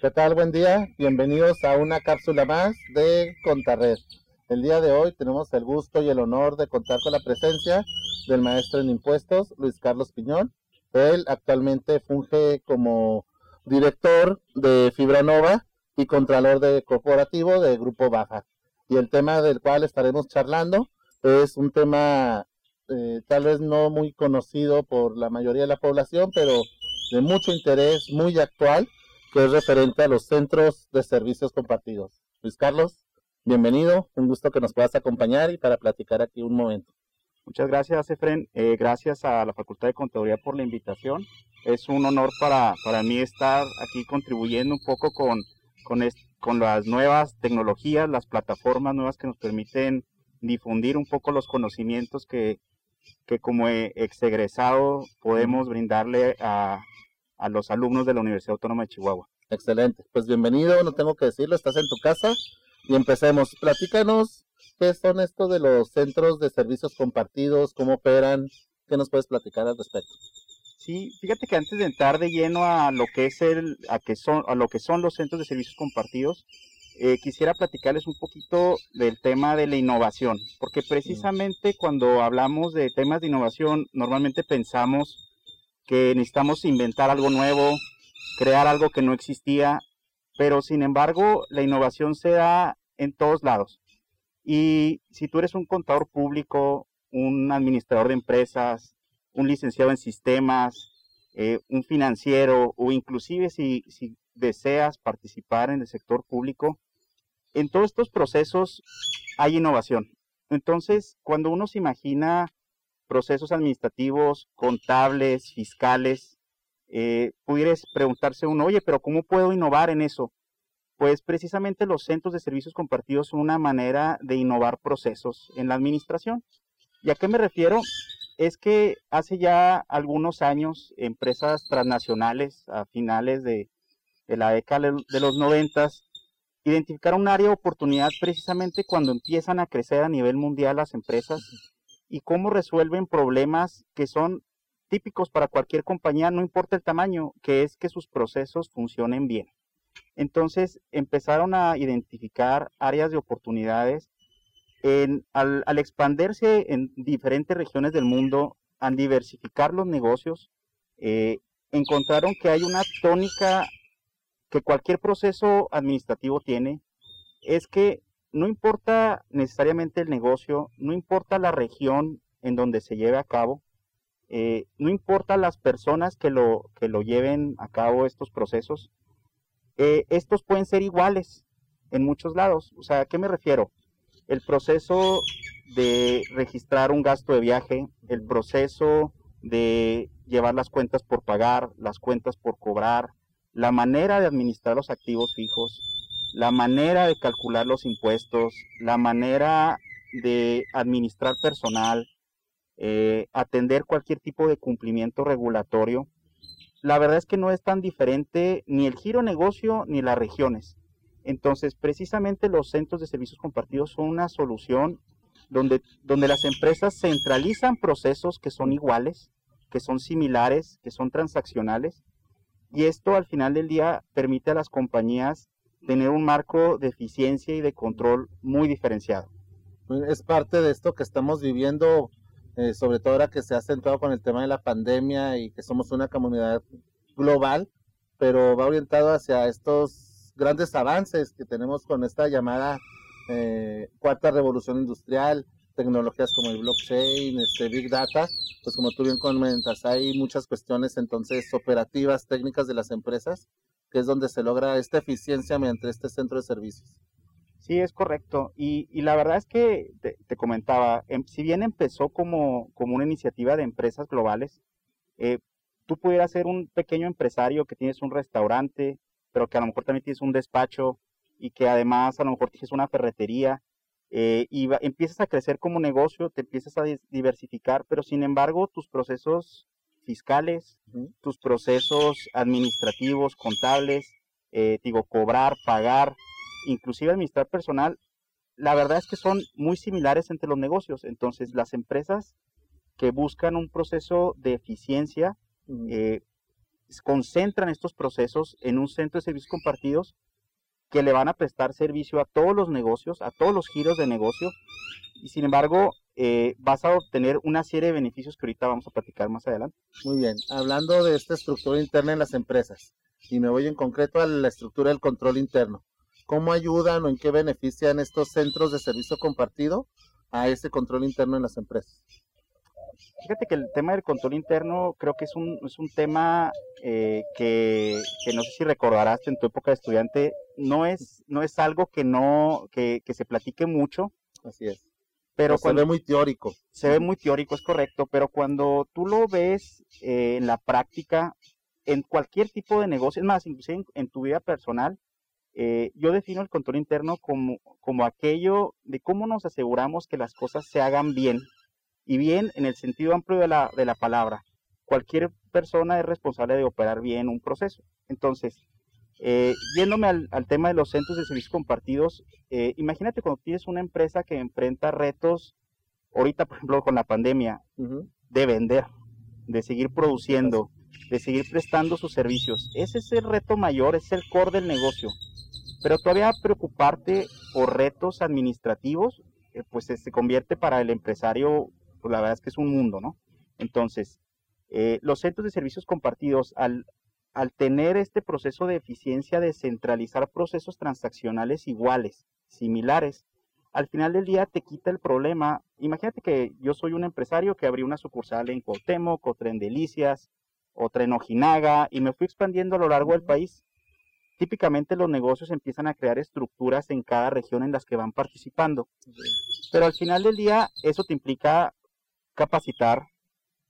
¿Qué tal? Buen día. Bienvenidos a una cápsula más de Contarred. El día de hoy tenemos el gusto y el honor de contar con la presencia del maestro en impuestos, Luis Carlos Piñón. Él actualmente funge como director de Fibranova y contralor de corporativo de Grupo Baja. Y el tema del cual estaremos charlando es un tema eh, tal vez no muy conocido por la mayoría de la población, pero de mucho interés, muy actual, que es referente a los centros de servicios compartidos. Luis Carlos, bienvenido, un gusto que nos puedas acompañar y para platicar aquí un momento. Muchas gracias, Efren. Eh, gracias a la Facultad de Contaduría por la invitación. Es un honor para, para mí estar aquí contribuyendo un poco con, con, con las nuevas tecnologías, las plataformas nuevas que nos permiten difundir un poco los conocimientos que, que como exegresado podemos brindarle a, a los alumnos de la Universidad Autónoma de Chihuahua. Excelente, pues bienvenido, no tengo que decirlo, estás en tu casa y empecemos. Platícanos qué son estos de los centros de servicios compartidos, cómo operan, qué nos puedes platicar al respecto. Sí, fíjate que antes de entrar de lleno a lo que es el, a que son, a lo que son los centros de servicios compartidos, eh, quisiera platicarles un poquito del tema de la innovación, porque precisamente cuando hablamos de temas de innovación, normalmente pensamos que necesitamos inventar algo nuevo, crear algo que no existía, pero sin embargo la innovación se da en todos lados. Y si tú eres un contador público, un administrador de empresas, un licenciado en sistemas, eh, un financiero o inclusive si, si deseas participar en el sector público, en todos estos procesos hay innovación. Entonces, cuando uno se imagina procesos administrativos, contables, fiscales, eh, pudieras preguntarse uno, oye, pero ¿cómo puedo innovar en eso? Pues precisamente los centros de servicios compartidos son una manera de innovar procesos en la administración. ¿Y a qué me refiero? Es que hace ya algunos años empresas transnacionales a finales de, de la década de los noventas identificaron un área de oportunidad precisamente cuando empiezan a crecer a nivel mundial las empresas y cómo resuelven problemas que son típicos para cualquier compañía, no importa el tamaño, que es que sus procesos funcionen bien. Entonces empezaron a identificar áreas de oportunidades al expandirse en diferentes regiones del mundo, al diversificar los negocios, eh, encontraron que hay una tónica que cualquier proceso administrativo tiene, es que no importa necesariamente el negocio, no importa la región en donde se lleve a cabo, eh, no importa las personas que lo, que lo lleven a cabo estos procesos, eh, estos pueden ser iguales en muchos lados. O sea, ¿a qué me refiero? El proceso de registrar un gasto de viaje, el proceso de llevar las cuentas por pagar, las cuentas por cobrar, la manera de administrar los activos fijos, la manera de calcular los impuestos, la manera de administrar personal, eh, atender cualquier tipo de cumplimiento regulatorio, la verdad es que no es tan diferente ni el giro negocio ni las regiones. Entonces, precisamente los centros de servicios compartidos son una solución donde, donde las empresas centralizan procesos que son iguales, que son similares, que son transaccionales, y esto al final del día permite a las compañías tener un marco de eficiencia y de control muy diferenciado. Es parte de esto que estamos viviendo, eh, sobre todo ahora que se ha centrado con el tema de la pandemia y que somos una comunidad global, pero va orientado hacia estos grandes avances que tenemos con esta llamada eh, cuarta revolución industrial, tecnologías como el blockchain, este big data, pues como tú bien comentas, hay muchas cuestiones entonces operativas, técnicas de las empresas que es donde se logra esta eficiencia mediante este centro de servicios. Sí, es correcto. Y, la verdad es que te, comentaba, em, si bien empezó como, como, una iniciativa de empresas globales, eh, tú pudieras ser un pequeño empresario que tienes un restaurante, pero que a lo mejor también tienes un despacho y que además a lo mejor tienes una ferretería eh, y empiezas a crecer como negocio, te empiezas a diversificar, pero sin embargo tus procesos fiscales, tus procesos administrativos, contables, eh, digo, cobrar, pagar, inclusive administrar personal, la verdad es que son muy similares entre los negocios. Entonces, las empresas que buscan un proceso de eficiencia, eh, concentran estos procesos en un centro de servicios compartidos que le van a prestar servicio a todos los negocios, a todos los giros de negocio, y sin embargo eh, vas a obtener una serie de beneficios que ahorita vamos a platicar más adelante. Muy bien, hablando de esta estructura interna en las empresas, y me voy en concreto a la estructura del control interno, ¿cómo ayudan o en qué benefician estos centros de servicio compartido a ese control interno en las empresas? Fíjate que el tema del control interno creo que es un, es un tema eh, que, no sé si recordarás en tu época de estudiante, no es, no es algo que no, que, se platique mucho. Así es. Pero cuando, se ve muy teórico. Se ve muy teórico, es correcto, pero cuando tú lo ves eh, en la práctica, en cualquier tipo de negocio, es más, inclusive en, tu vida personal, eh, yo defino el control interno como, como aquello de cómo nos aseguramos que las cosas se hagan bien y bien en el sentido amplio de la, de la palabra. Cualquier persona es responsable de operar bien un proceso. Entonces, eh, yéndome al, tema de los centros de servicios compartidos, eh, imagínate cuando tienes una empresa que enfrenta retos, ahorita por ejemplo con la pandemia, de vender, de seguir produciendo, de seguir prestando sus servicios. Ese es el reto mayor, es el core del negocio. Pero todavía preocuparte por retos administrativos, eh, pues se convierte para el empresario pues la verdad es que es un mundo, ¿no? Entonces, eh, los centros de servicios compartidos, al, al tener este proceso de eficiencia de centralizar procesos transaccionales iguales, similares, al final del día te quita el problema. Imagínate que yo soy un empresario que abrí una sucursal en Cuauhtémoc, otra en Delicias, otra en Ojinaga, y me fui expandiendo a lo largo del país. Típicamente los negocios empiezan a crear estructuras en cada región en las que van participando. Pero al final del día eso te implica capacitar,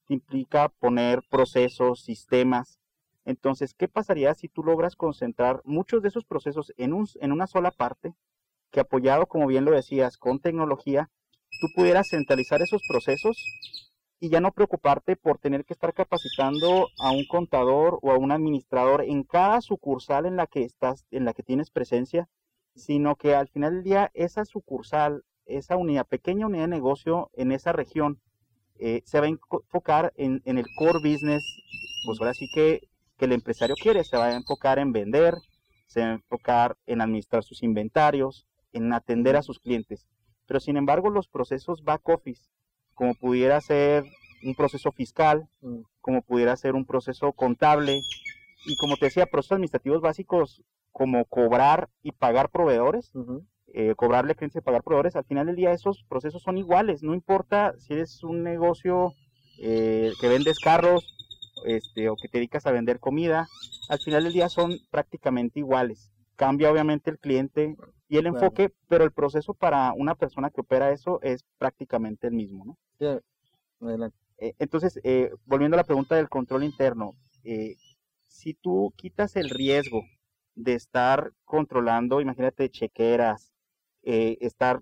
implica poner procesos, sistemas. Entonces, ¿qué pasaría si tú logras concentrar muchos de esos procesos en, un, en una sola parte, que apoyado, como bien lo decías, con tecnología, tú pudieras centralizar esos procesos y ya no preocuparte por tener que estar capacitando a un contador o a un administrador en cada sucursal en la que estás, en la que tienes presencia, sino que al final del día esa sucursal, esa unidad, pequeña unidad de negocio en esa región, eh, se va a enfocar en, el core business, pues ahora sí que, que el empresario quiere, se va a enfocar en vender, se va a enfocar en administrar sus inventarios, en atender a sus clientes. Pero sin embargo, los procesos back office, como pudiera ser un proceso fiscal, mm. como pudiera ser un proceso contable, y como te decía, procesos administrativos básicos como cobrar y pagar proveedores, eh, cobrarle clientes y pagar proveedores, al final del día esos procesos son iguales, no importa si eres un negocio eh, que vendes carros este, o que te dedicas a vender comida, al final del día son prácticamente iguales. Cambia obviamente el cliente y el enfoque, pero el proceso para una persona que opera eso es prácticamente el mismo. ¿no? Eh, entonces, volviendo a la pregunta del control interno, si tú quitas el riesgo de estar controlando, imagínate, chequeras, eh, estar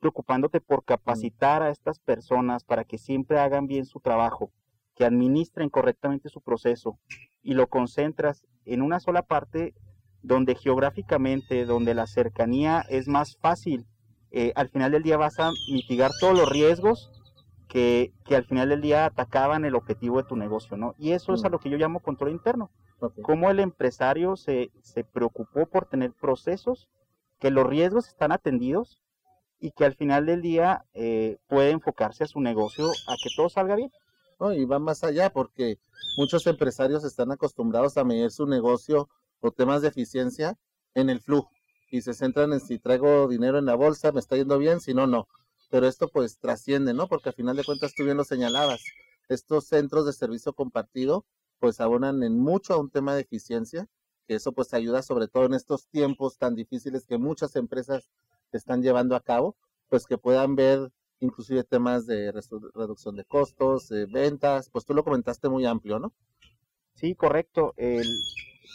preocupándote por capacitar a estas personas para que siempre hagan bien su trabajo, que administren correctamente su proceso y lo concentras en una sola parte donde geográficamente, donde la cercanía es más fácil, eh, al final del día vas a mitigar todos los riesgos que, que, al final del día atacaban el objetivo de tu negocio, ¿no? Y eso es a mm. lo que yo llamo control interno. Cómo el empresario se, se preocupó por tener procesos que los riesgos están atendidos y que al final del día eh, puede enfocarse a su negocio a que todo salga bien. y va más allá porque muchos empresarios están acostumbrados a medir su negocio o temas de eficiencia en el flujo y se centran en si traigo dinero en la bolsa, me está yendo bien, si no, no. Pero esto pues trasciende, ¿no? Porque al final de cuentas tú bien lo señalabas, estos centros de servicio compartido pues abonan en mucho a un tema de eficiencia que eso pues ayuda sobre todo en estos tiempos tan difíciles que muchas empresas están llevando a cabo, pues que puedan ver inclusive temas de reducción de costos, de ventas, pues tú lo comentaste muy amplio, ¿no? Sí, correcto. El,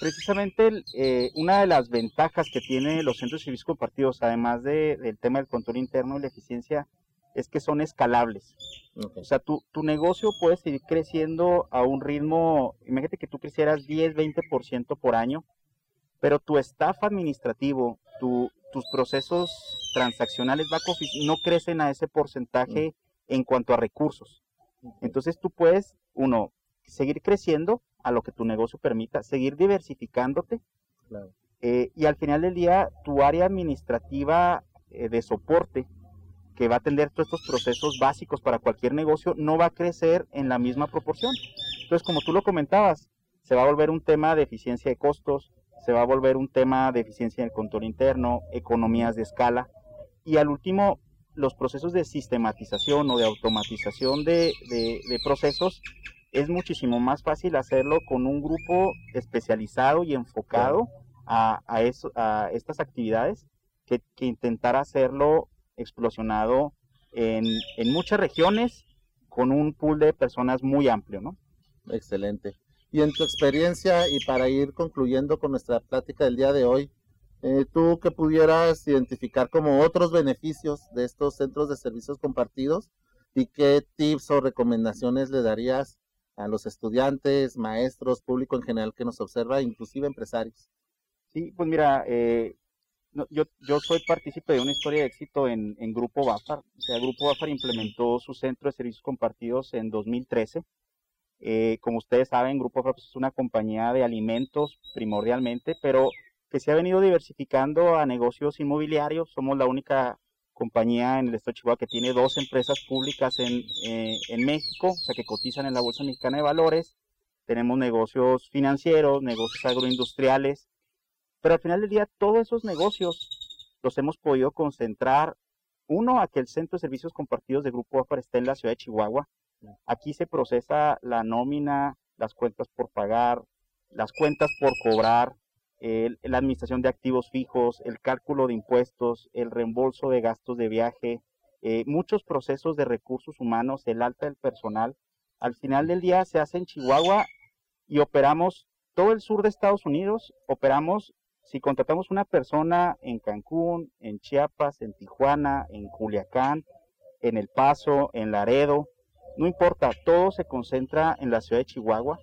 precisamente eh, una de las ventajas que tienen los centros de servicios compartidos, además del tema del control interno y la eficiencia, es que son escalables. O sea, tu, tu negocio puede seguir creciendo a un ritmo, imagínate que tú crecieras 10, 20% por año, pero tu staff administrativo, tu, tus procesos transaccionales back office no crecen a ese porcentaje en cuanto a recursos. Entonces tú puedes, uno, seguir creciendo a lo que tu negocio permita, seguir diversificándote. Eh, y al final del día, tu área administrativa eh, de soporte que va a atender todos estos procesos básicos para cualquier negocio no va a crecer en la misma proporción. Entonces, como tú lo comentabas, se va a volver un tema de eficiencia de costos, se va a volver un tema de eficiencia en el control interno, economías de escala y al último los procesos de sistematización o de automatización de, procesos es muchísimo más fácil hacerlo con un grupo especializado y enfocado a, a, estas actividades que, intentar hacerlo explosionado en, en, muchas regiones con un pool de personas muy amplio, ¿no? Excelente. Y en tu experiencia, y para ir concluyendo con nuestra plática del día de hoy, eh, tú que pudieras identificar como otros beneficios de estos centros de servicios compartidos y qué tips o recomendaciones le darías a los estudiantes, maestros, público en general que nos observa, inclusive empresarios. Sí, pues mira, eh, yo, yo soy partícipe de una historia de éxito en, en Grupo BAFAR. O sea, Grupo BAFAR implementó su centro de servicios compartidos en 2013 eh, como ustedes saben, Grupo Fraps es una compañía de alimentos primordialmente, pero que se ha venido diversificando a negocios inmobiliarios. Somos la única compañía en el estado de Chihuahua que tiene dos empresas públicas en, eh, en México, o sea, que cotizan en la Bolsa Mexicana de Valores. Tenemos negocios financieros, negocios agroindustriales, pero al final del día todos esos negocios los hemos podido concentrar, uno, a que el Centro de Servicios Compartidos de Grupo AFAR esté en la ciudad de Chihuahua, Aquí se procesa la nómina, las cuentas por pagar, las cuentas por cobrar, la administración de activos fijos, el cálculo de impuestos, el reembolso de gastos de viaje, eh, muchos procesos de recursos humanos, el alta del personal. Al final del día se hace en Chihuahua y operamos todo el sur de Estados Unidos, operamos, si contratamos una persona en Cancún, en Chiapas, en Tijuana, en Culiacán, en El Paso, en Laredo, no importa, todo se concentra en la ciudad de Chihuahua.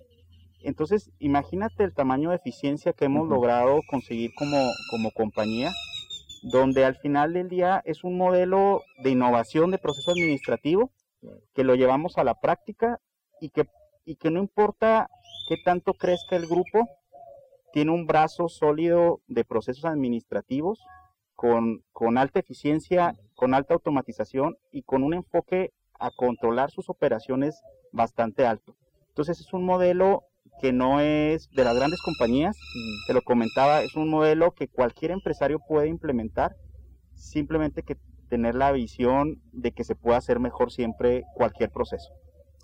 Entonces, imagínate el tamaño de eficiencia que hemos logrado conseguir como, como compañía, donde al final del día es un modelo de innovación de proceso administrativo que lo llevamos a la práctica y que, y que no importa qué tanto crezca el grupo, tiene un brazo sólido de procesos administrativos con, con alta eficiencia, con alta automatización y con un enfoque a controlar sus operaciones bastante alto. Entonces es un modelo que no es de las grandes compañías, te lo comentaba, es un modelo que cualquier empresario puede implementar, simplemente que tener la visión de que se pueda hacer mejor siempre cualquier proceso.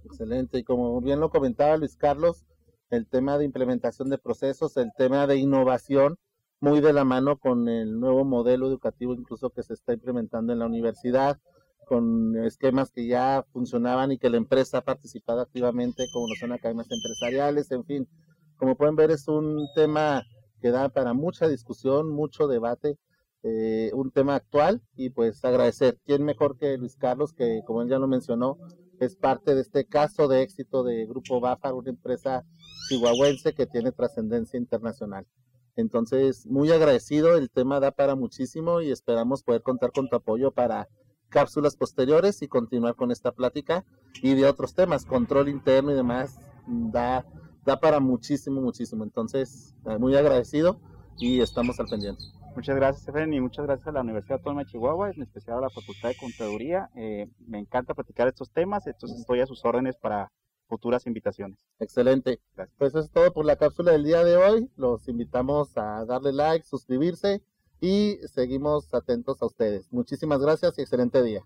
Excelente, y como bien lo comentaba Luis Carlos, el tema de implementación de procesos, el tema de innovación, muy de la mano con el nuevo modelo educativo incluso que se está implementando en la universidad, con esquemas que ya funcionaban y que la empresa ha participado activamente, como lo son academias empresariales, en fin. Como pueden ver, es un tema que da para mucha discusión, mucho debate, eh, un tema actual y pues agradecer. ¿Quién mejor que Luis Carlos, que como él ya lo mencionó, es parte de este caso de éxito de Grupo Bafar, una empresa chihuahuense que tiene trascendencia internacional. Entonces, muy agradecido, el tema da para muchísimo y esperamos poder contar con tu apoyo para cápsulas posteriores y continuar con esta plática y de otros temas, control interno y demás, da, da para muchísimo, muchísimo. Entonces, eh, muy agradecido y estamos al pendiente. Muchas gracias, Efren, y muchas gracias a la Universidad Autónoma de Chihuahua, en especial a la Facultad de Contaduría. Eh, me encanta platicar estos temas, entonces estoy a sus órdenes para futuras invitaciones. Excelente. Pues eso es todo por la cápsula del día de hoy. Los invitamos a darle like, suscribirse y seguimos atentos a ustedes. Muchísimas gracias y excelente día.